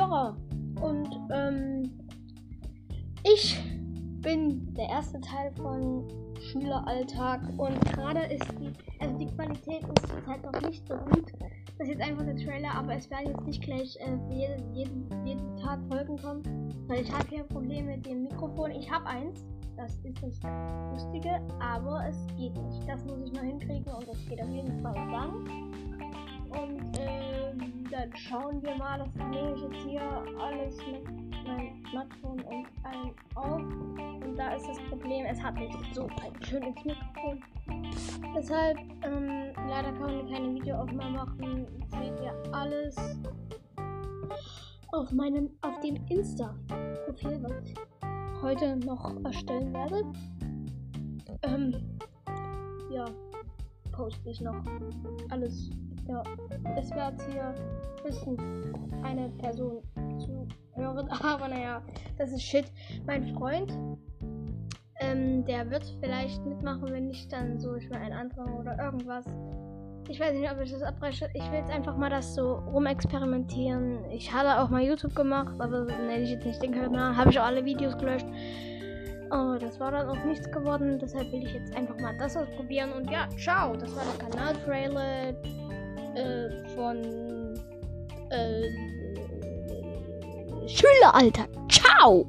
Und ähm, ich bin der erste Teil von Schüleralltag und gerade ist die, also die Qualität ist zurzeit noch nicht so gut. Das ist jetzt einfach der Trailer, aber es werden jetzt nicht gleich äh, jeden, jeden, jeden Tag Folgen kommen, weil ich habe hier Probleme mit dem Mikrofon. Ich habe eins, das ist das Lustige, aber es geht nicht. Das muss ich noch hinkriegen und das geht auf jeden Fall dann. Und dann schauen wir mal, das nehme ich jetzt hier alles mit meinem Smartphone und allem auf. Und da ist das Problem, es hat nicht so ein schönes Mikrofon. Deshalb, ähm, leider kann man keine Videoaufnahme machen. Seht ihr alles auf meinem, auf dem Insta-Profil, was ich heute noch erstellen werde. Poste ich noch alles. Ja, es wird hier höchstens eine Person zu hören, aber naja, das ist shit. Mein Freund, ähm, der wird vielleicht mitmachen, wenn nicht dann so, ich will einen anderen oder irgendwas. Ich weiß nicht, ob ich das abbreche. Ich will jetzt einfach mal das so rumexperimentieren. Ich hatte auch mal YouTube gemaich aber nenne ich jetzt nicht den Kanal. Habe ich auch alle Videos gelöscht. Oh, das war dann auch nichts geworden. Deshalb will ich jetzt einfach mal das ausprobieren. Und ja, ciao. Das war der Kanal-Trailer äh, von äh, Schüleralltag. Ciao!